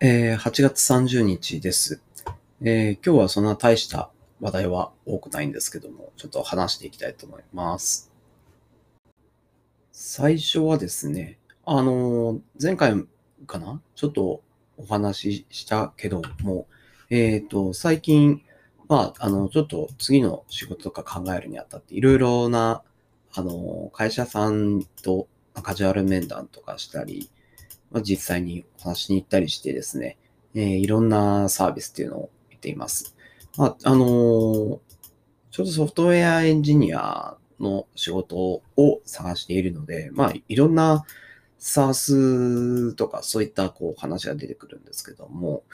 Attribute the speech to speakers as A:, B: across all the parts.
A: えー8月30日です、えー今日はそんな大した話題は多くないんですけども、ちょっと話していきたいと思います。最初はですね、あのー前回かな？ちょっとお話ししたけども、えっ、と、最近、まあ、あの、ちょっと次の仕事とか考えるにあたって、いろいろな、あの会社さんとカジュアル面談とかしたり、まあ、実際にお話しに行ったりしてですね、えーいろんなサービスっていうのを見ています。まあ、あのーちょうどソフトウェアエンジニアの仕事を探しているので、まあ、いろんな SaaS とかそういったこう話が出てくるんですけども、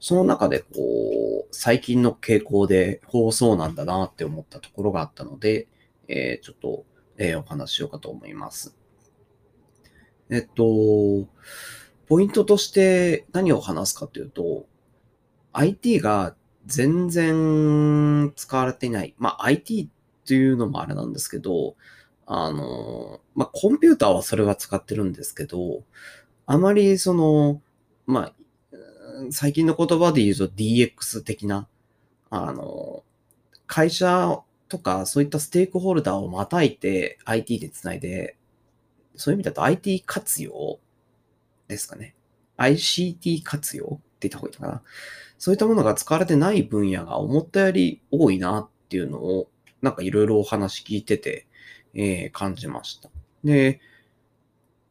A: その中でこう、最近の傾向で、こうそうなんだなって思ったところがあったので、えーちょっと、えーお話しようかと思います。えっと、ポイントとして何を話すかというと、IT が全然使われていない。まあ IT っていうのもあれなんですけど、あの、まあコンピューターはそれは使ってるんですけど、あまりその、まあ、最近の言葉で言うと DX 的な、あの、会社とかそういったステークホルダーをまたいて IT でつないで、そういう意味だと IT 活用ですかね。ICT 活用って言った方がいいのかな。そういったものが使われてない分野が思ったより多いなっていうのを、なんかいろいろお話聞いてて、えー感じました。で、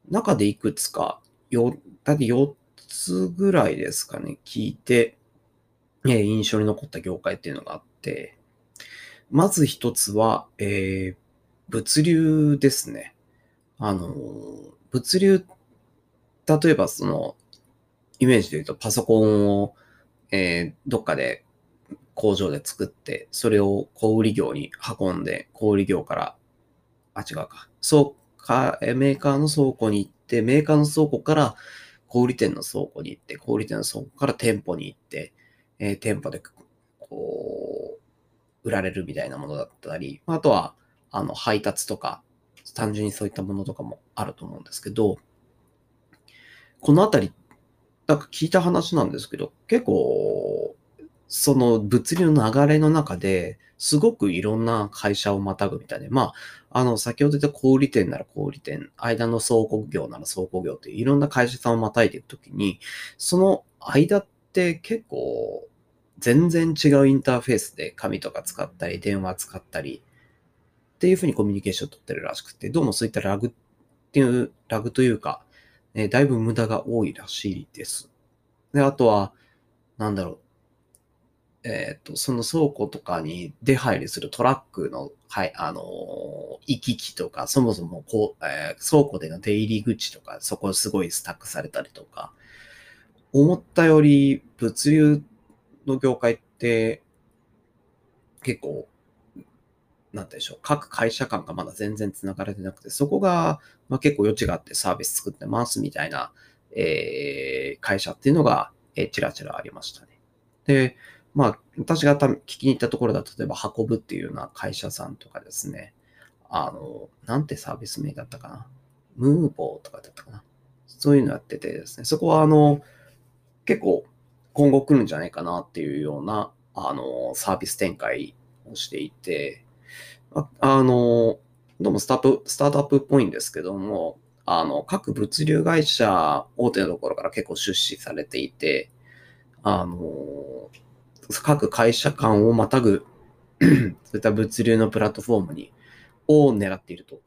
A: 中でいくつか、よ、だって4つぐらいですかね、聞いて、えー印象に残った業界っていうのがあって、まず一つは、えー物流ですね。あの、物流、例えばその、イメージで言うとパソコンを、えーどっかで工場で作って、それを小売業に運んで、小売業から、あ、違うか、そうか、メーカーの倉庫に行って、メーカーの倉庫から小売店の倉庫に行って、小売店の倉庫から店舗に行って、えー店舗でこう、売られるみたいなものだったり、あとは、あの、配達とか、単純にそういったものとかもあると思うんですけど、このあたり、なんか聞いた話なんですけど、結構、その物流の流れの中で、すごくいろんな会社をまたぐみたいで、まあ、あの、先ほど言った小売店なら小売店、間の倉庫業なら倉庫業といういろんな会社さんをまたいでいくときに、その間って結構、全然違うインターフェースで紙とか使ったり、電話使ったり、っていうふうにコミュニケーションを取ってるらしくて、どうもそういったラグっていう、ラグというか、えーだいぶ無駄が多いらしいです。で、あとは、なんだろう。えっ、と、その倉庫とかに出入りするトラックの、はい、あのー行き来とか、そもそもこう、え倉庫での出入り口とか、そこすごいスタックされたりとか、思ったより物流の業界って結構、なんてでしょう、各会社間がまだ全然繋がれてなくて、そこが、まあ、結構余地があってサービス作ってますみたいな、えー会社っていうのが、えーちらちらありましたね。で、まあ、私が多分聞きに行ったところだと、例えば、運ぶっていうような会社さんとかですね、あの、なんてサービス名だったかな。ムーボーとかだったかな。そういうのやっててですね、そこはあの、結構今後来るんじゃないかなっていうような、あの、サービス展開をしていて、ああの、どうもスタート、スタートアップっぽいんですけども、あの、各物流会社、大手のところから結構出資されていて、あの、各会社間をまたぐ、そういった物流のプラットフォームに、を狙っていると。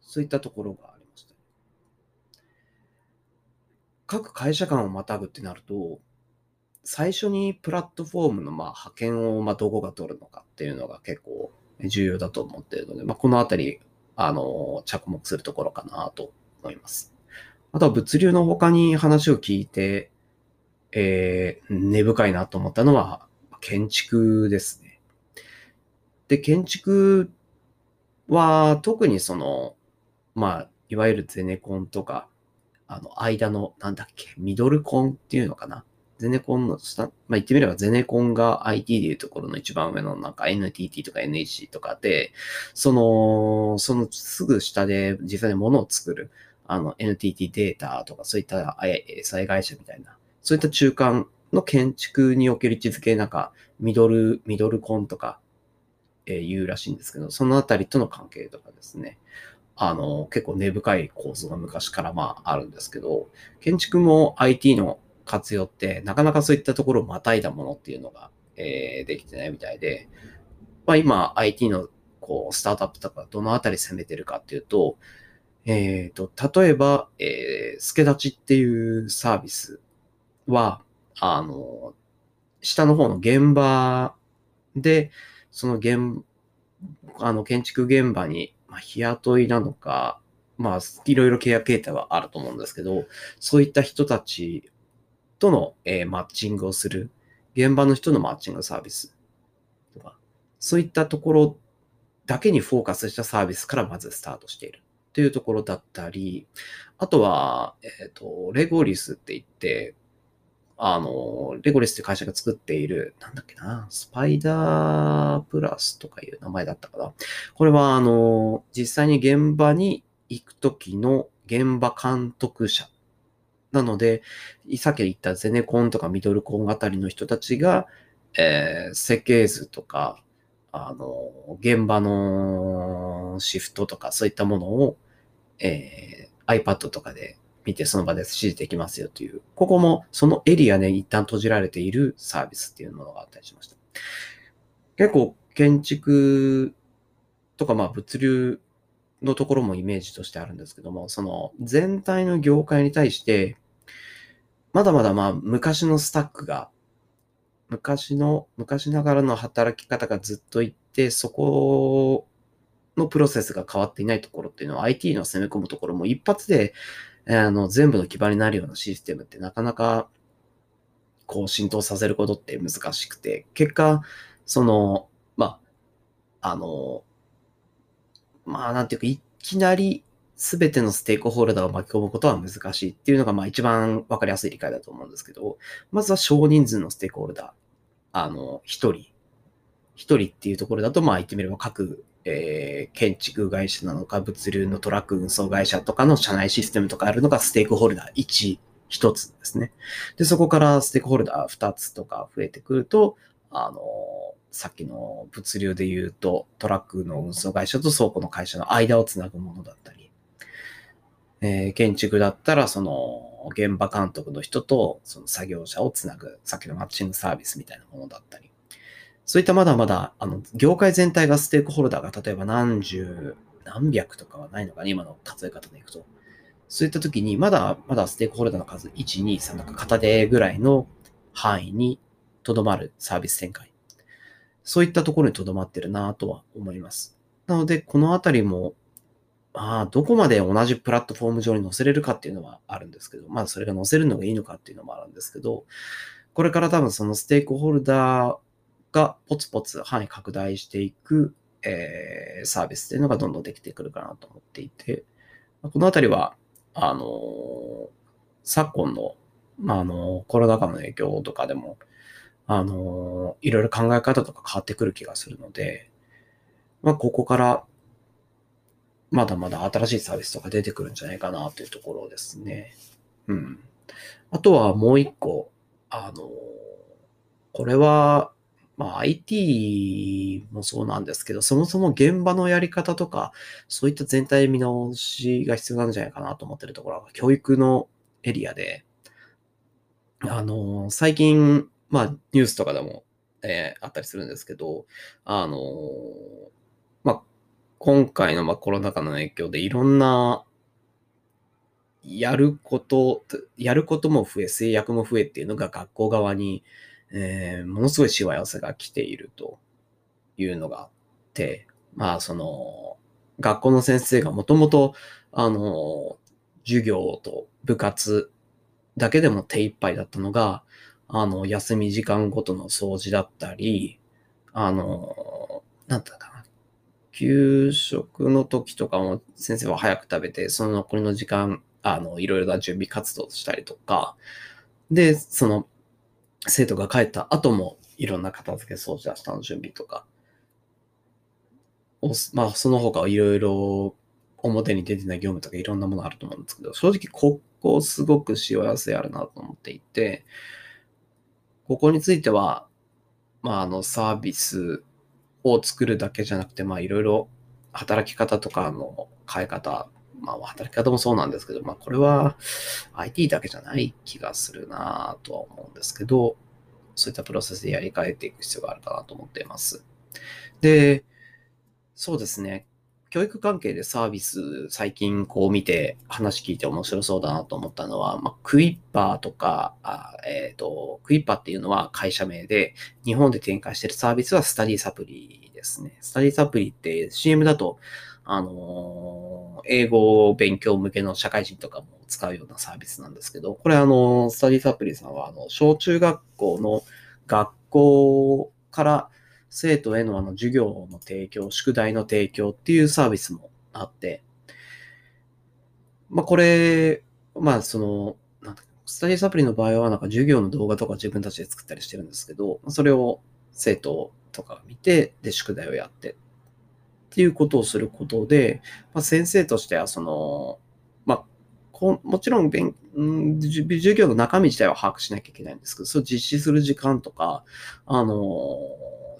A: そういったところがありました。各会社間をまたぐってなると、最初にプラットフォームのまあ派遣をまどこが取るのかっていうのが結構重要だと思っているので、まあ、このあたり、あの、着目するところかなと思います。あとは物流の他に話を聞いて、えー、根深いなと思ったのは、建築ですね。で、建築は特にその、まあ、いわゆるゼネコンとか、あの、間の、なんだっけ、ミドルコンっていうのかな。ゼネコンの下、まあ、言ってみればゼネコンが IT でいうところの一番上のなんか NTT とか NEC とかで、その、そのすぐ下で実際に物を作る、あの NTT データとかそういった SI 会社みたいなそういった中間の建築における位置づけ、なんか、ミドル、ミドルコンとか、えー、言うらしいんですけど、そのあたりとの関係とかですね。あの、結構根深い構造が昔からまああるんですけど、建築も IT の活用って、なかなかそういったところをまたいだものっていうのが、えー、できてないみたいで、まあ今 IT のこう、スタートアップとかどのあたり攻めてるかっていうと、えっ、ー、と、例えば、えー、スケ立ちっていうサービスは、あの、下の方の現場で、その現、あの、建築現場に、まあ、日雇いなのか、まあ、いろいろ契約形態はあると思うんですけど、そういった人たちとの、えー、マッチングをする、現場の人のマッチングサービスとか、そういったところだけにフォーカスしたサービスからまずスタートしているというところだったり、あとは、えっ、ー、と、レゴリスって言って、あの、レゴリスって会社が作っている、なんだっけな、スパイダープラスとかいう名前だったかな。これは、あの、実際に現場に行くときの現場監督者。なので、さっき言ったゼネコンとかミドルコンあたりの人たちが、えー、設計図とか、あの、現場のシフトとかそういったものを、えー、iPad とかで見てその場で指示できますよという、ここもそのエリアで一旦閉じられているサービスっていうものがあったりしました。結構建築とかまあ物流のところもイメージとしてあるんですけども、その全体の業界に対して、まだまだまあ昔のスタックが、昔の、昔ながらの働き方がずっといって、そこのプロセスが変わっていないところっていうのは IT の攻め込むところも一発であの、全部の基盤になるようなシステムってなかなか、こう、浸透させることって難しくて、結果、その、まあ、あの、まあ、なんていうか、いきなり全てのステークホルダーを巻き込むことは難しいっていうのが、まあ、一番わかりやすい理解だと思うんですけど、まずは少人数のステークホルダー、あの、一人、一人っていうところだと、まあ、言ってみれば各えー、建築会社なのか、物流のトラック運送会社とかの社内システムとかあるのがステークホルダー1、1つですね。で、そこからステークホルダー2つとか増えてくると、あの、さっきの物流で言うと、トラックの運送会社と倉庫の会社の間をつなぐものだったり、えー、建築だったら、その、現場監督の人と、その作業者をつなぐ、さっきのマッチングサービスみたいなものだったり、そういったまだまだ、あの、業界全体がステークホルダーが例えば何十、何百とかはないのかね、今の数え方でいくと。そういった時に、まだ、まだステークホルダーの数、1、2、3、なんか片手ぐらいの範囲にとどまるサービス展開。そういったところにとどまってるなとは思います。なので、このあたりも、まあ、どこまで同じプラットフォーム上に載せれるかっていうのはあるんですけど、まあ、それが載せるのがいいのかっていうのもあるんですけど、これから多分そのステークホルダーがポツポツ範囲拡大していく、えー、サービスっていうのがどんどんできてくるかなと思っていて、このあたりは、あのー、昨今の、まあ、あの、コロナ禍の影響とかでも、あのー、いろいろ考え方とか変わってくる気がするので、まあ、ここから、まだまだ新しいサービスとか出てくるんじゃないかなというところですね。うん。あとはもう一個、あの、これは、まあ、IT もそうなんですけど、そもそも現場のやり方とか、そういった全体見直しが必要なんじゃないかなと思ってるところは、教育のエリアで、あの、最近、まあ、ニュースとかでも、えー、あったりするんですけど、あの、今回のまあコロナ禍の影響でいろんなやること、やることも増え、制約も増えっていうのが学校側にえー、ものすごいしわ寄せが来ているというのがあって、まあ、その、学校の先生がもともと、あの、授業と部活だけでも手一杯だったのが、あの、休み時間ごとの掃除だったり、あの、なんだか。給食の時とかも先生は早く食べて、その残りの時間、あの、いろいろな準備活動したりとか、で、その生徒が帰った後もいろんな片付け掃除、明日の準備とか、まあ、その他いろいろ表に出てない業務とかいろんなものあると思うんですけど、正直ここすごくしわ寄せあるなと思っていて、ここについては、まあ、あの、サービスを作るだけじゃなくて、まあ、いろいろ働き方とかの変え方、まあ、働き方もそうなんですけど、まあ、これは IT だけじゃない気がするなとは思うんですけど、そういったプロセスでやり替えていく必要があるかなと思っています。で、そうですね。教育関係でサービス最近こう見て話聞いて面白そうだなと思ったのは、まあ、クイッパーとか、あえっ、ー、と、クイッパーっていうのは会社名で、日本で展開してるサービスはスタディサプリですね。スタディサプリって CM だと、あのー、英語勉強向けの社会人とかも使うようなサービスなんですけど、これあの、スタディサプリさんは、あの、小中学校の学校から生徒へのあの授業の提供、宿題の提供っていうサービスもあって、まあこれ、まあその、なんスタディサプリの場合はなんか授業の動画とか自分たちで作ったりしてるんですけど、それを生徒とか見て、で、宿題をやってっていうことをすることで、まあ、先生としてはその、まあ、こもちろん勉、ん、授業の中身自体は把握しなきゃいけないんですけど、それ実施する時間とか、あの、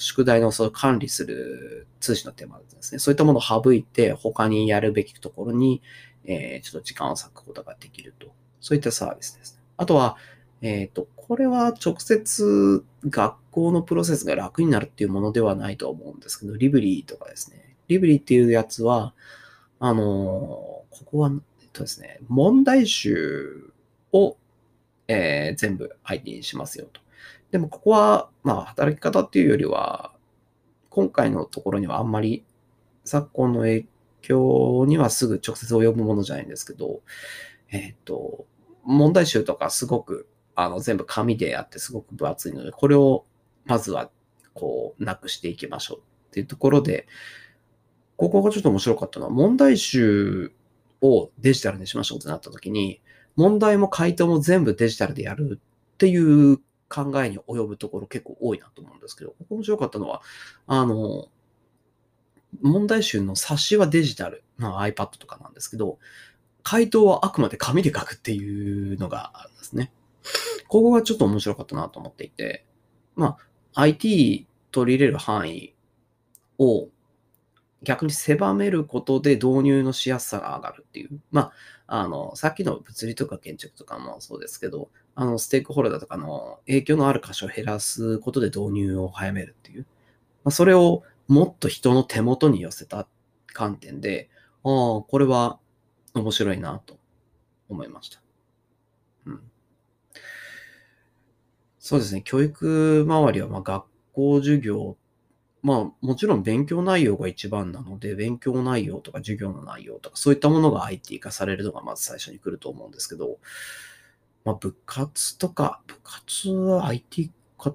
A: 宿題のその管理する通信の手間ですね。そういったものを省いて、他にやるべきところに、えー、ちょっと時間を割くことができると。そういったサービスですね。あとは、えっ、ー、と、これは直接学校のプロセスが楽になるっていうものではないと思うんですけど、リブリーとかですね。リブリーっていうやつは、あのー、ここは、えっとですね、問題集を、えー、全部相手にしますよと。でもここは、まあ、働き方っていうよりは、今回のところにはあんまり昨今の影響にはすぐ直接及ぶものじゃないんですけど、えっ、ー、と、問題集とかすごく、あの、全部紙でやってすごく分厚いので、これをまずは、こう、なくしていきましょうっていうところで、ここがちょっと面白かったのは、問題集をデジタルにしましょうってなった時に、問題も回答も全部デジタルでやるっていう考えに及ぶところ結構多いなと思うんですけど、ここ面白かったのは、あの、問題集の冊子はデジタル、まあ、iPad とかなんですけど、回答はあくまで紙で書くっていうのがあるんですね。ここがちょっと面白かったなと思っていて、まあ、IT 取り入れる範囲を逆に狭めることで導入のしやすさが上がるっていう。まあ、あの、さっきの物理とか建築とかもそうですけど、あの、ステークホルダーとかの影響のある箇所を減らすことで導入を早めるっていう。まあ、それをもっと人の手元に寄せた観点で、ああ、これは面白いなと思いました。うん。そうですね。教育周りは、まあ、学校授業、まあ、もちろん勉強内容が一番なので、勉強内容とか授業の内容とか、そういったものが IT 化されるのがまず最初に来ると思うんですけど、まあ、部活とか、部活は IT 化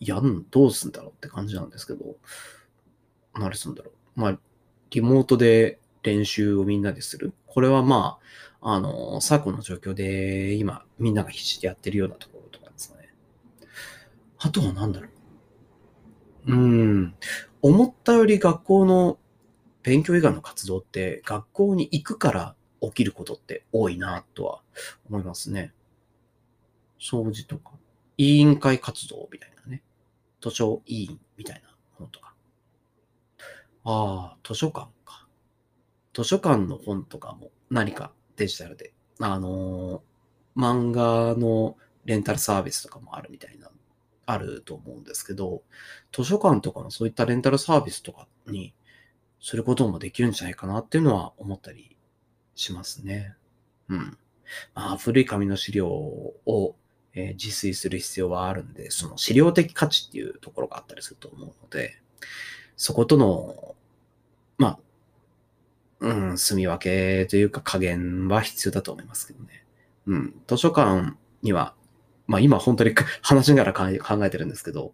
A: やん、どうすんだろうって感じなんですけど、何すんだろう。まあ、リモートで練習をみんなでする。これはまあ、あの、昨今の状況で今みんなが必死でやってるようなところとかですね。あとは何だろう。うん。思ったより学校の勉強以外の活動って学校に行くから起きることって多いなとは思いますね。掃除とか、委員会活動みたいなね。図書委員みたいなものとか。ああ、図書館か。図書館の本とかも何かデジタルで、あのー、漫画のレンタルサービスとかもあるみたいな、あると思うんですけど、図書館とかのそういったレンタルサービスとかにすることもできるんじゃないかなっていうのは思ったりしますね。うん。まあ、古い紙の資料をえー、自炊する必要はあるんで、その資料的価値っていうところがあったりすると思うので、そことの、まあ、うん、住み分けというか加減は必要だと思いますけどね。うん、図書館には、まあ今本当に 話しながら考えてるんですけど、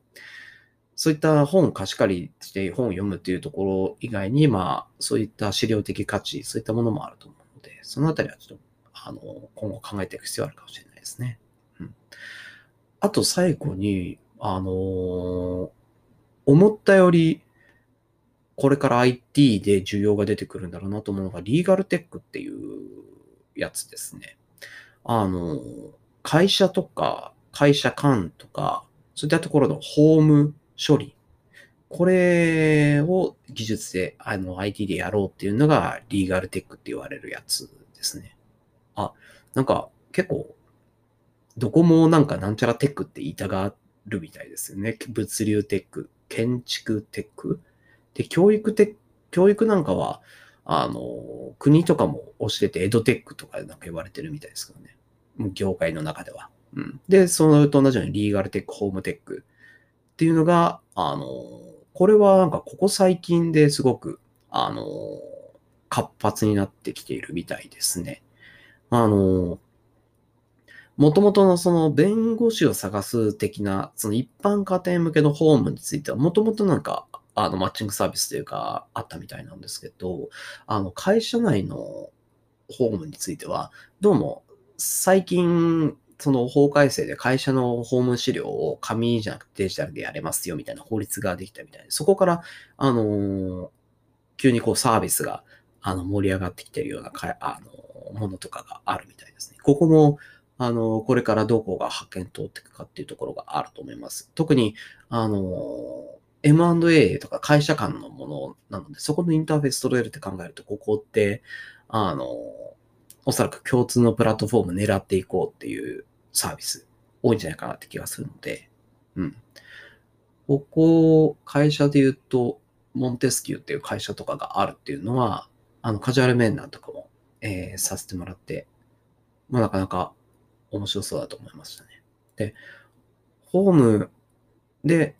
A: そういった本を貸し借りして本を読むっていうところ以外に、まあそういった資料的価値、そういったものもあると思うので、そのあたりはちょっと、あの、今後考えていく必要あるかもしれないですね。あと最後に、あのー、思ったより、これから IT で需要が出てくるんだろうなと思うのが、リーガルテックっていうやつですね。あの、会社とか、会社間とか、そういったところのホーム処理。これを技術で、あの、IT でやろうっていうのが、リーガルテックって言われるやつですね。あ、なんか、結構、どこもなんかなんちゃらテックって言いたがるみたいですよね。物流テック、建築テック。で、教育テック、教育なんかは、あの、国とかも推してて、エドテックとかなんか言われてるみたいですけどね。業界の中では。うん。で、そのと同じようにリーガルテック、ホームテックっていうのが、あの、これはなんかここ最近ですごく、あの、活発になってきているみたいですね。あの、もともとのその弁護士を探す的な、その一般家庭向けのホームについては、もともとなんか、あの、マッチングサービスというか、あったみたいなんですけど、あの、会社内のホームについては、どうも、最近、その法改正で会社のホーム資料を紙じゃなくてデジタルでやれますよみたいな法律ができたみたいで、そこから、あの、急にこうサービスが、あの、盛り上がってきてるようなか、あの、ものとかがあるみたいですね。ここも、あの、これからどこが派遣通っていくかっていうところがあると思います。特に、あの、M&A とか会社間のものなので、そこのインターフェース取れるって考えると、ここって、あの、おそらく共通のプラットフォーム狙っていこうっていうサービス多いんじゃないかなって気がするので、うん。ここ、会社で言うと、モンテスキューっていう会社とかがあるっていうのは、あの、カジュアル面談とかも、えー、させてもらって、まあ、なかなか面白そうだと思いましたね。で、ホームで、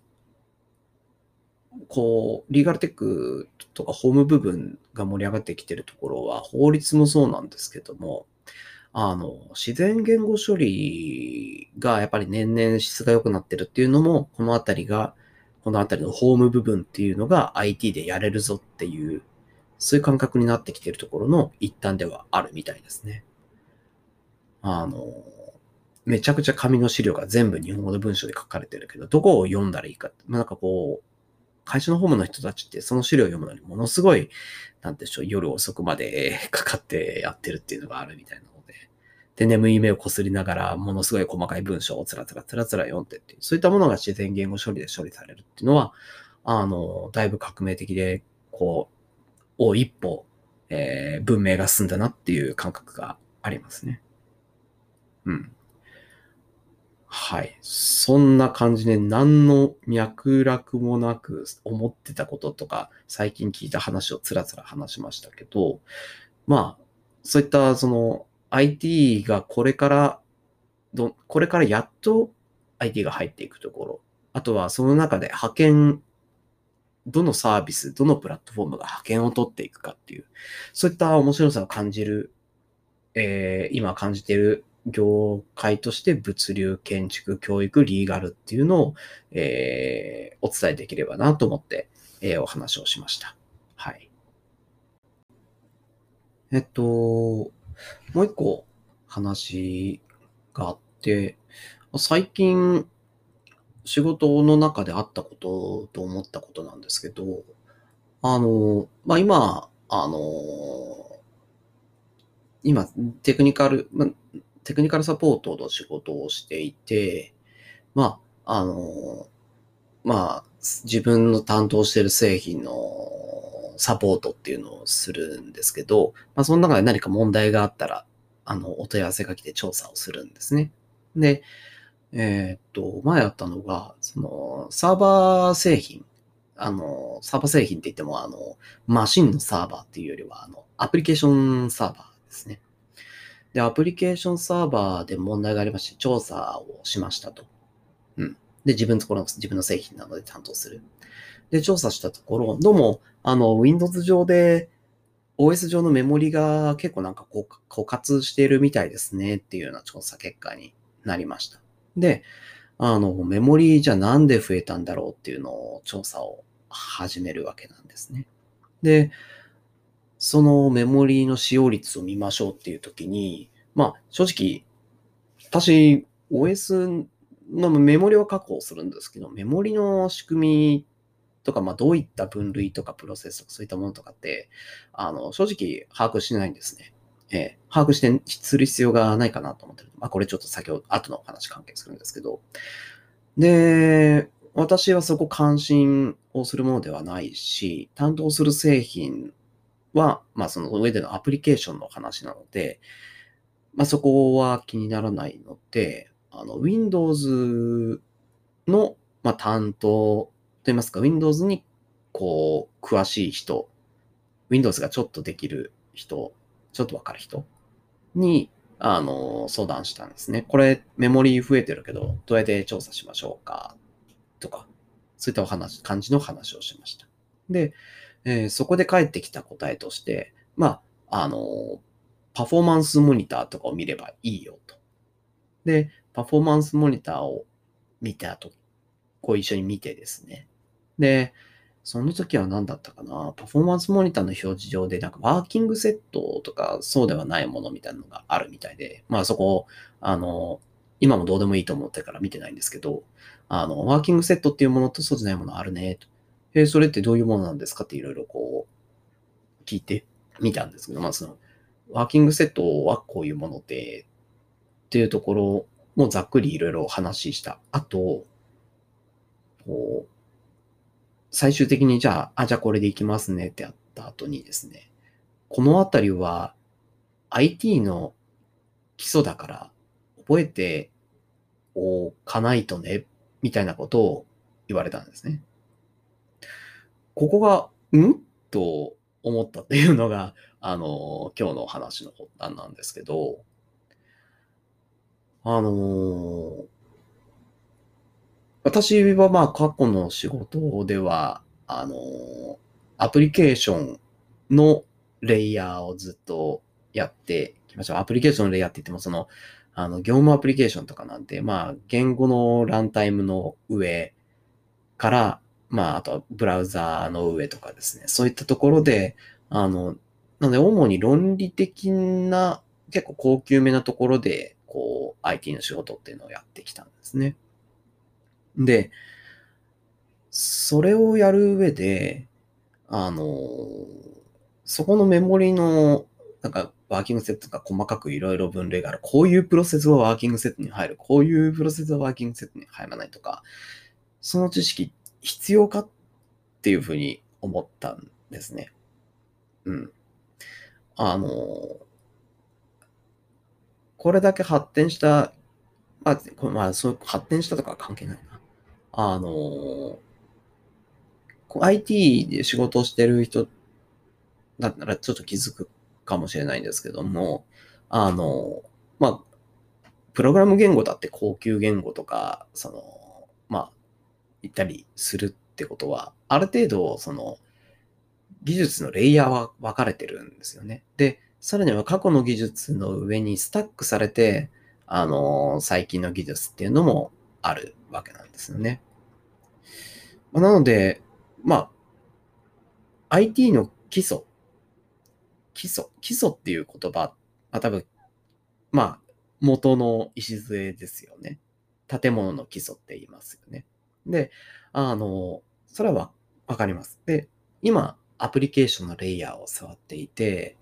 A: こう、リーガルテックとかホーム部分が盛り上がってきてるところは、法律もそうなんですけども、あの、自然言語処理がやっぱり年々質が良くなってるっていうのも、このあたりが、このあたりのホーム部分っていうのが IT でやれるぞっていう、そういう感覚になってきてるところの一端ではあるみたいですね。あの、めちゃくちゃ紙の資料が全部日本語の文章で書かれてるけど、どこを読んだらいいか。まあなんかこう、会社のホームの人たちってその資料を読むのにものすごい、なんでしょう、夜遅くまでかかってやってるっていうのがあるみたいなので。で、眠い目をこすりながら、ものすごい細かい文章をつらつらつらつら読んでっていう、そういったものが自然言語処理で処理されるっていうのは、あの、だいぶ革命的で、こう、お一歩、えー、文明が進んだなっていう感覚がありますね。うん。はい。そんな感じで何の脈絡もなく思ってたこととか、最近聞いた話をつらつら話しましたけど、まあ、そういったその IT がこれからど、これからやっと IT が入っていくところ、あとはその中で派遣、どのサービス、どのプラットフォームが派遣を取っていくかっていう、そういった面白さを感じる、えー、今感じている業界として物流、建築、教育、リーガルっていうのを、えー、お伝えできればなと思って、えー、お話をしました。はい。えっと、もう一個話があって、最近仕事の中であったことと思ったことなんですけど、あの、まあ、今、あの、今、テクニカル、まテクニカルサポートの仕事をしていて、まあ、あの、まあ、自分の担当している製品のサポートっていうのをするんですけど、まあ、その中で何か問題があったら、あの、お問い合わせが来て調査をするんですね。で、えー、っと、前あったのが、その、サーバー製品、あの、サーバー製品って言っても、あの、マシンのサーバーっていうよりは、あの、アプリケーションサーバーですね。で、アプリケーションサーバーで問題がありまして、調査をしましたと。うん。で、自分のところの、自分の製品なので担当する。で、調査したところ、どうも、あの、Windows 上で、OS 上のメモリが結構なんか枯渇しているみたいですねっていうような調査結果になりました。で、あの、メモリじゃなんで増えたんだろうっていうのを調査を始めるわけなんですね。で、そのメモリーの使用率を見ましょうっていう時に、まあ、正直、私、OS のメモリを確保するんですけど、メモリの仕組みとか、まあ、どういった分類とかプロセスとかそういったものとかって、あの、正直把握してないんですね。えー、把握してする必要がないかなと思ってる。まあ、これちょっと先ほど、後のお話関係するんですけど。で、私はそこ関心をするものではないし、担当する製品は、まあその上でのアプリケーションの話なので、まあそこは気にならないので、あの、Windows の、まあ、担当といいますか、Windows にこう、詳しい人、Windows がちょっとできる人、ちょっとわかる人に、あの、相談したんですね。これ、メモリー増えてるけど、どうやって調査しましょうかとか、そういったお話、感じの話をしました。で、えー、そこで返ってきた答えとして、まあ、あの、パフォーマンスモニターとかを見ればいいよと。で、パフォーマンスモニターを見たと、こう一緒に見てですね。で、その時は何だったかな？パフォーマンスモニターの表示上で、なんかワーキングセットとかそうではないものみたいなのがあるみたいで、まあそこ、あの、今もどうでもいいと思ってから見てないんですけど、あの、ワーキングセットっていうものとそうじゃないものあるね、と。えそれってどういうものなんですかっていろいろこう、聞いてみたんですけど、まあその、ワーキングセットはこういうもので、っていうところもざっくりいろいろお話した後、こう、最終的にじゃあ、あ、じゃあこれでいきますねってやった後にですね、このあたりは IT の基礎だから覚えておかないとね、みたいなことを言われたんですね。ここが、ん？と思ったっていうのが、あの、今日の話の発端なんですけど、あの私はまあ過去の仕事では、あの、アプリケーションのレイヤーをずっとやってきました。アプリケーションのレイヤーって言っても、その、あの、業務アプリケーションとかなんて、まあ、言語のランタイムの上から、まあ、あとはブラウザーの上とかですね。そういったところで、あの、なので、主に論理的な、結構高級めなところで、こう、IT の仕事っていうのをやってきたんですね。で、それをやる上で、あの、そこのメモリの、なんか、ワーキングセットが細かくいろいろ分類がある。こういうプロセスはワーキングセットに入る。こういうプロセスはワーキングセットに入らないとか、その知識っ必要かっていうふうに思ったんですね。うん。あの、これだけ発展した、まあ、これまあ、そう発展したとか関係ないな。あの、IT で仕事をしてる人だったらちょっと気づくかもしれないんですけども、あの、まあ、プログラム言語だって高級言語とか、その、まあ、言ったりするってことは、ある程度、その、技術のレイヤーは分かれてるんですよね。で、さらには過去の技術の上にスタックされて、あの、最近の技術っていうのもあるわけなんですよね。なので、まあ、IT の基礎、基礎、基礎っていう言葉、まあ多分、まあ、元の礎ですよね。建物の基礎って言いますよね。で、あの、それはわかります。で、今、アプリケーションのレイヤーを触っていて、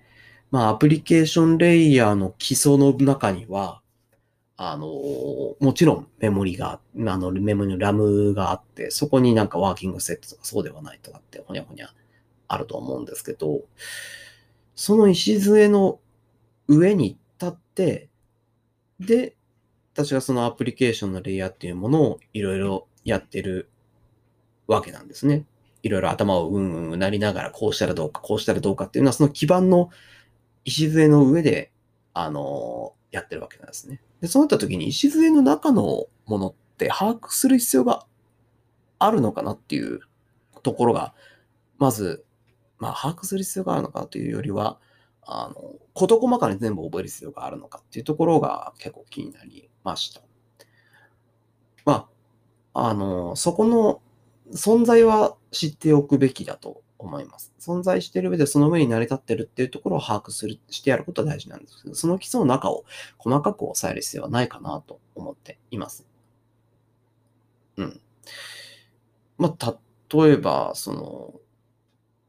A: まあ、アプリケーションレイヤーの基礎の中には、あの、もちろんメモリが、あの、メモリのラムがあって、そこになんかワーキングセットとかそうではないとかってほにゃほにゃあると思うんですけど、その礎の上に立って、で、私はそのアプリケーションのレイヤーっていうものをいろいろやってるわけなんですね。いろいろ頭をうんうんうなりながら、こうしたらどうか、こうしたらどうかっていうのは、その基盤の礎の上で、あの、やってるわけなんですね。で、そうなった時に礎の中のものって把握する必要があるのかなっていうところが、まず、まあ、把握する必要があるのかというよりは、あの、事細かに全部覚える必要があるのかっていうところが結構気になりました。まあ、あの、そこの存在は知っておくべきだと思います。存在している上でその上に成り立ってるっていうところを把握する、してやることは大事なんですけど、その基礎の中を細かく抑える必要はないかなと思っています。うん。まあ、例えば、その、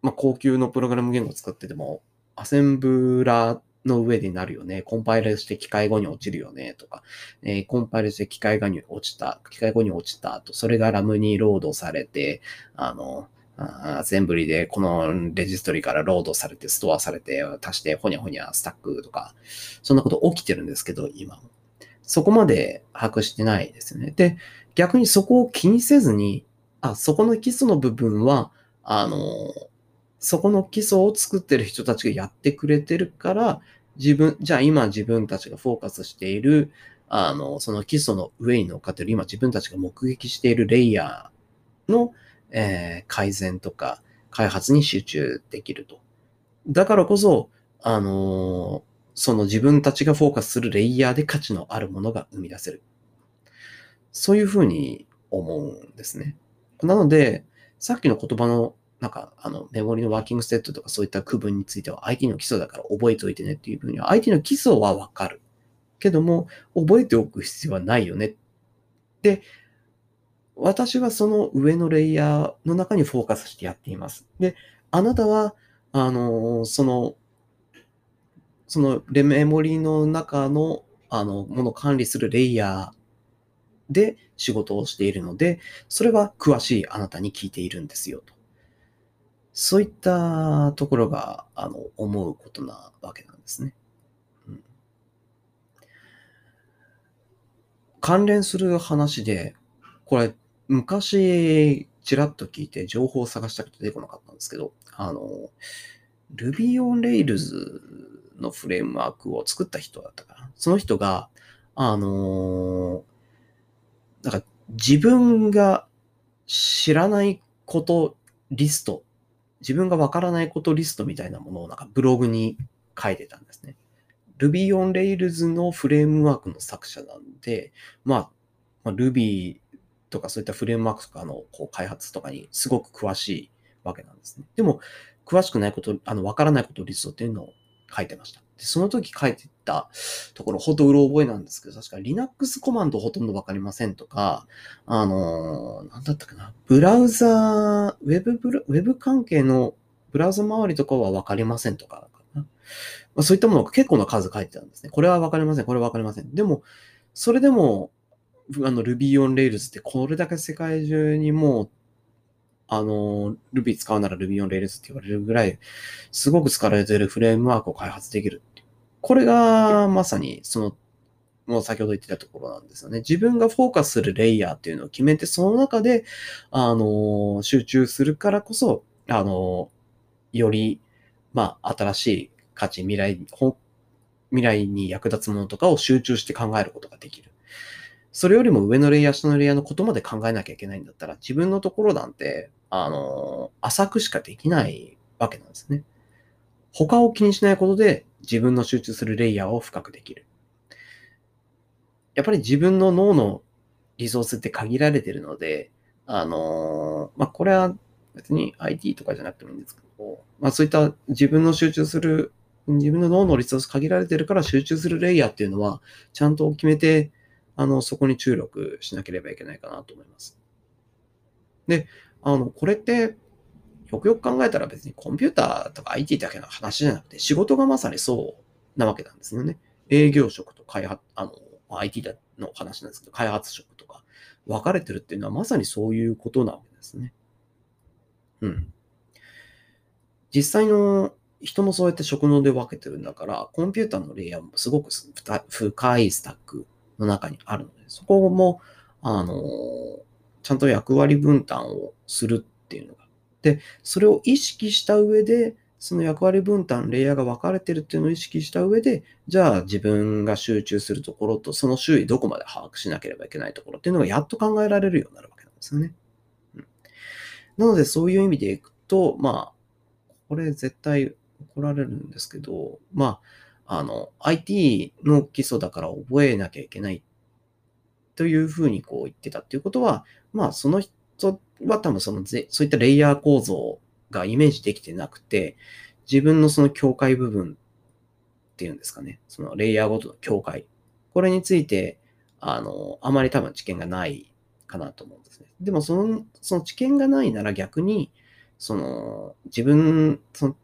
A: まあ、高級のプログラム言語を使ってても、アセンブラーの上でなるよね。コンパイルして機械後に落ちるよね。とか、えー、コンパイルして機械後に落ちた、機械後に落ちた後、それがラムにロードされて、あの、アセンブリでこのレジストリからロードされて、ストアされて、足して、ほにゃほにゃスタックとか、そんなこと起きてるんですけど、今も。そこまで把握してないですよね。で、逆にそこを気にせずに、あ、そこの基礎の部分は、あの、そこの基礎を作ってる人たちがやってくれてるから、自分、じゃあ今自分たちがフォーカスしている、あの、その基礎の上に乗っかってる、今自分たちが目撃しているレイヤーの、えー、改善とか開発に集中できると。だからこそ、あのその自分たちがフォーカスするレイヤーで価値のあるものが生み出せる。そういうふうに思うんですね。なので、さっきの言葉の、なんか、あの、メモリのワーキングステットとかそういった区分については IT の基礎だから覚えておいてねっていうふうには、IT の基礎はわかる。けども、覚えておく必要はないよね。で、私はその上のレイヤーの中にフォーカスしてやっています。で、あなたは、あの、その、そのメモリの中の、あの、ものを管理するレイヤーで仕事をしているので、それは詳しいあなたに聞いているんですよと。そういったところが、あの、思うことなわけなんですね。うん、関連する話で、これ、昔、ちらっと聞いて情報を探したけど出てこなかったんですけど、あの、Ruby on Rails のフレームワークを作った人だったかな。その人が、あのなんか自分が知らないことリスト、自分がわからないことリストみたいなものをなんかブログに書いてたんですね。Ruby on Rails のフレームワークの作者なんで、まあ、まあ、Ruby とかそういったフレームワークとかのこう開発とかにすごく詳しいわけなんですね。でも、詳しくないこと、あの、わからないことリストっていうのを書いてました。で、その時書いてたところ、ほとうろ覚えなんですけど、確か Linux コマンドほとんどわかりませんとか、あのー、なんだったかな、ブラウザー、ウェブブラ、ウェブ関係のブラウザ周りとかはわかりませんとかまあ、そういったものが結構な数書いてたんですね。これはわかりません、これはわかりません。でも、それでも、あの Ruby on Rails ってこれだけ世界中にもうあの、Ruby 使うなら Ruby on Rails って言われるぐらい、すごく使われてるフレームワークを開発できるこれがまさにその、もう先ほど言ってたところなんですよね。自分がフォーカスするレイヤーっていうのを決めて、その中で、あの、集中するからこそ、あの、より、まあ、新しい価値、未来、未来に役立つものとかを集中して考えることができる。それよりも上のレイヤー、下のレイヤーのことまで考えなきゃいけないんだったら、自分のところなんて、あの、浅くしかできないわけなんですね。他を気にしないことで自分の集中するレイヤーを深くできる。やっぱり自分の脳のリソースって限られてるので、あのまあ、これは別に IT とかじゃなくてもいいんですけど、まあ、そういった自分の集中する、自分の脳のリソース限られてるから集中するレイヤーっていうのは、ちゃんと決めて、あの、そこに注力しなければいけないかなと思います。で、あの、これって、よくよく考えたら別にコンピューターとか IT だけの話じゃなくて、仕事がまさにそうなわけなんですよね。営業職と開発、あの、IT の話なんですけど、開発職とか分かれてるっていうのはまさにそういうことなわけですね。うん。実際の人もそうやって職能で分けてるんだから、コンピューターのレイヤーもすごく深いスタックの中にあるので、そこも、あの、ちゃんと役割分担をするっていうのが。で、それを意識した上で、その役割分担、レイヤーが分かれてるっていうのを意識した上で、じゃあ自分が集中するところと、その周囲どこまで把握しなければいけないところっていうのがやっと考えられるようになるわけなんですよね。うん、なので、そういう意味でいくと、まあ、これ絶対怒られるんですけど、まあ、あの、IT の基礎だから覚えなきゃいけないというふうにこう言ってたっていうことは、まあ、その人は多分そのぜ、そういったレイヤー構造がイメージできてなくて、自分のその境界部分っていうんですかね、そのレイヤーごとの境界。これについて、あの、あまり多分知見がないかなと思うんですね。でもその、その知見がないなら逆に、その、自分、その、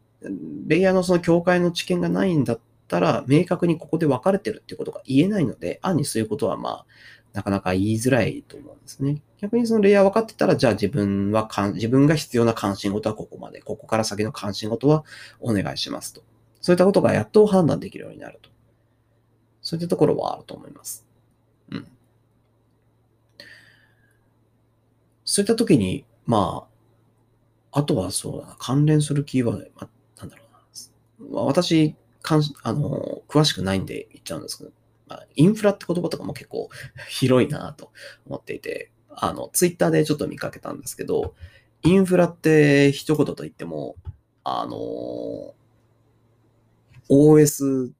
A: レイヤーのその境界の知見がないんだったら、明確にここで分かれてるっていうことが言えないので、暗にそういうことはまあ、なかなか言いづらいと思うんですね。逆にそのレイヤー分かってたら、じゃあ自分はかん、自分が必要な関心事はここまで、ここから先の関心事はお願いしますと。そういったことがやっと判断できるようになると。そういったところはあると思います。うん。そういった時に、まあ、あとはそうだな、関連するキーワード、まあ、なんだろうな。まあ私、かんあの、詳しくないんで言っちゃうんですけど、まあ、インフラって言葉とかも結構広いなと思っていて、あの、ツイッターでちょっと見かけたんですけど、インフラって一言と言っても、あの、OS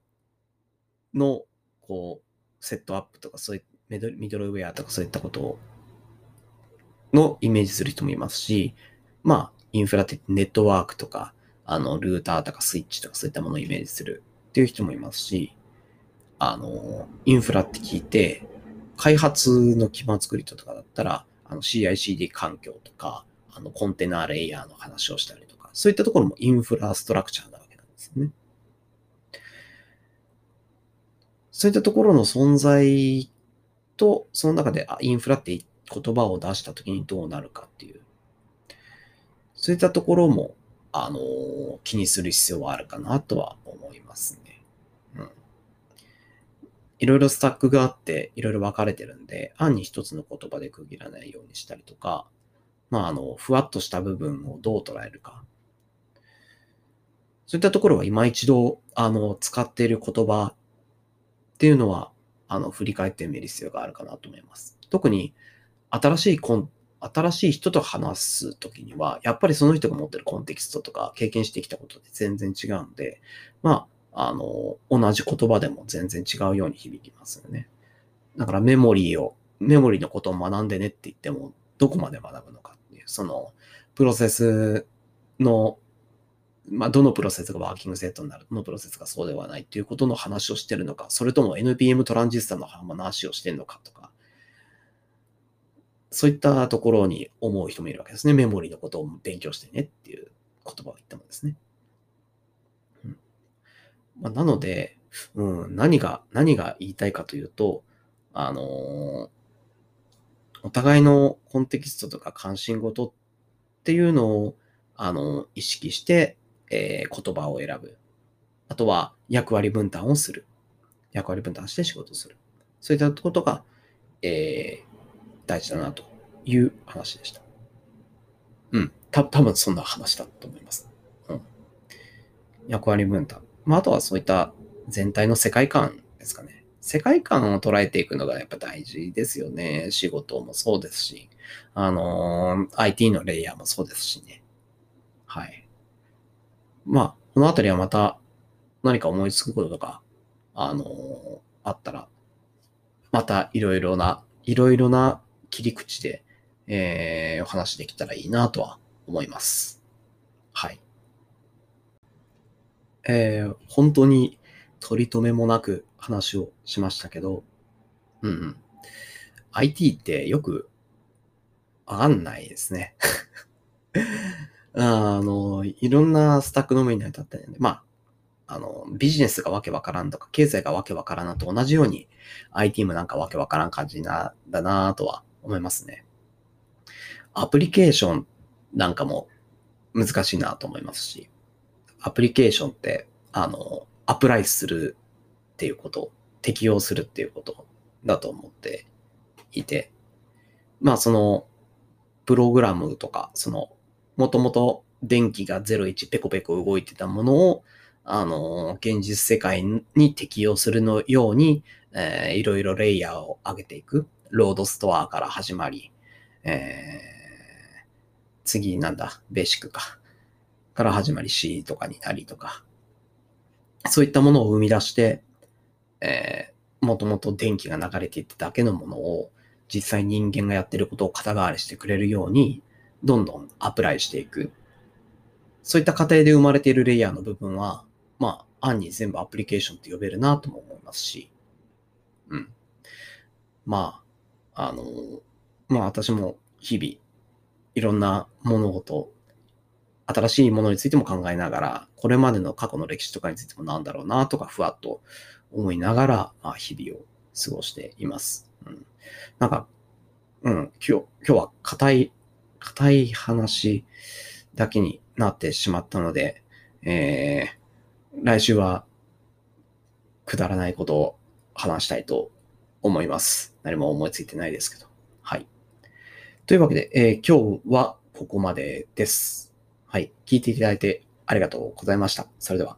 A: の、こう、セットアップとか、そういうミドルウェアとかそういったことのイメージする人もいますし、まあ、インフラってネットワークとか、あの、ルーターとかスイッチとかそういったものをイメージするっていう人もいますし、あの、インフラって聞いて、開発の基盤作りとかだったら、あの CICD 環境とか、あのコンテナレイヤーの話をしたりとか、そういったところもインフラストラクチャーなわけなんですね。そういったところの存在と、その中であインフラって言葉を出したときにどうなるかっていう、そういったところも、あの、気にする必要はあるかなとは思いますね。いろいろスタックがあって、いろいろ分かれてるんで、案に一つの言葉で区切らないようにしたりとか、まあ、あの、ふわっとした部分をどう捉えるか。そういったところは今一度、あの、使っている言葉っていうのは、あの、振り返ってみる必要があるかなと思います。特に、新しいコン、新しい人と話すときには、やっぱりその人が持ってるコンテキストとか経験してきたことで全然違うので、まあ、あの、同じ言葉でも全然違うように響きますよね。だからメモリーを、メモリーのことを学んでねって言っても、どこまで学ぶのかっていう、その、プロセスのまあ、どのプロセスがワーキングセットになる、どのプロセスがそうではないっていうことの話をしてるのか、それとも NPM トランジスタの話をしてるのかとか、そういったところに思う人もいるわけですね。メモリのことを勉強してねっていう言葉を言ってもですね。まあ、なので、うん、何が、何が言いたいかというと、あのー、お互いのコンテキストとか関心事っていうのを、あのー、意識してえー、言葉を選ぶ。あとは役割分担をする。役割分担して仕事をする。そういったことが、え、大事だなという話でした。うん。た、多分そんな話だと思います。うん。役割分担。まあ、あとはそういった全体の世界観ですかね。世界観を捉えていくのがやっぱ大事ですよね。仕事もそうですし、あのー、IT のレイヤーもそうですしね。はい。まあ、このあたりはまた何か思いつくこととか、あのー、あったら、またいろいろな、いろいろな切り口で、えー、お話できたらいいなとは思います。はい。えー、本当に取り留めもなく話をしましたけど、うんうん。IT ってよくわかんないですね。あの、いろんなスタックの上に立ったんで、まあ、あの、ビジネスがわけわからんとか、経済がわけわからんと同じように、IT もなんかわけわからん感じな、だなとは思いますね。アプリケーションなんかも難しいなと思いますし、アプリケーションって、あの、アプライするっていうこと、適用するっていうことだと思っていて、まあその、プログラムとか、そのもともと電気が01ペコペコ動いてたものを、あの、現実世界に適用するのように、えー、いろいろレイヤーを上げていく。ロードストアから始まり、えー、次なんだ、ベーシックか。から始まり C とかになりとか。そういったものを生み出して、えー、もともと電気が流れていっただけのものを、実際人間がやってることを肩代わりしてくれるように、どんどんアプライしていく。そういった過程で生まれているレイヤーの部分は、まあ、案に全部アプリケーションって呼べるなとも思いますし、うん。まあ、あの、まあ私も日々、いろんな物事、新しいものについても考えながら、これまでの過去の歴史とかについてもなんだろうなとか、ふわっと思いながら、まあ、日々を過ごしています。うん、なんか、うん、今日、今日は硬い、硬い話だけになってしまったので、えー、来週はくだらないことを話したいと思います。何も思いついてないですけど。はい。というわけで、えー、今日はここまでです。はい。聞いていただいてありがとうございました。それでは。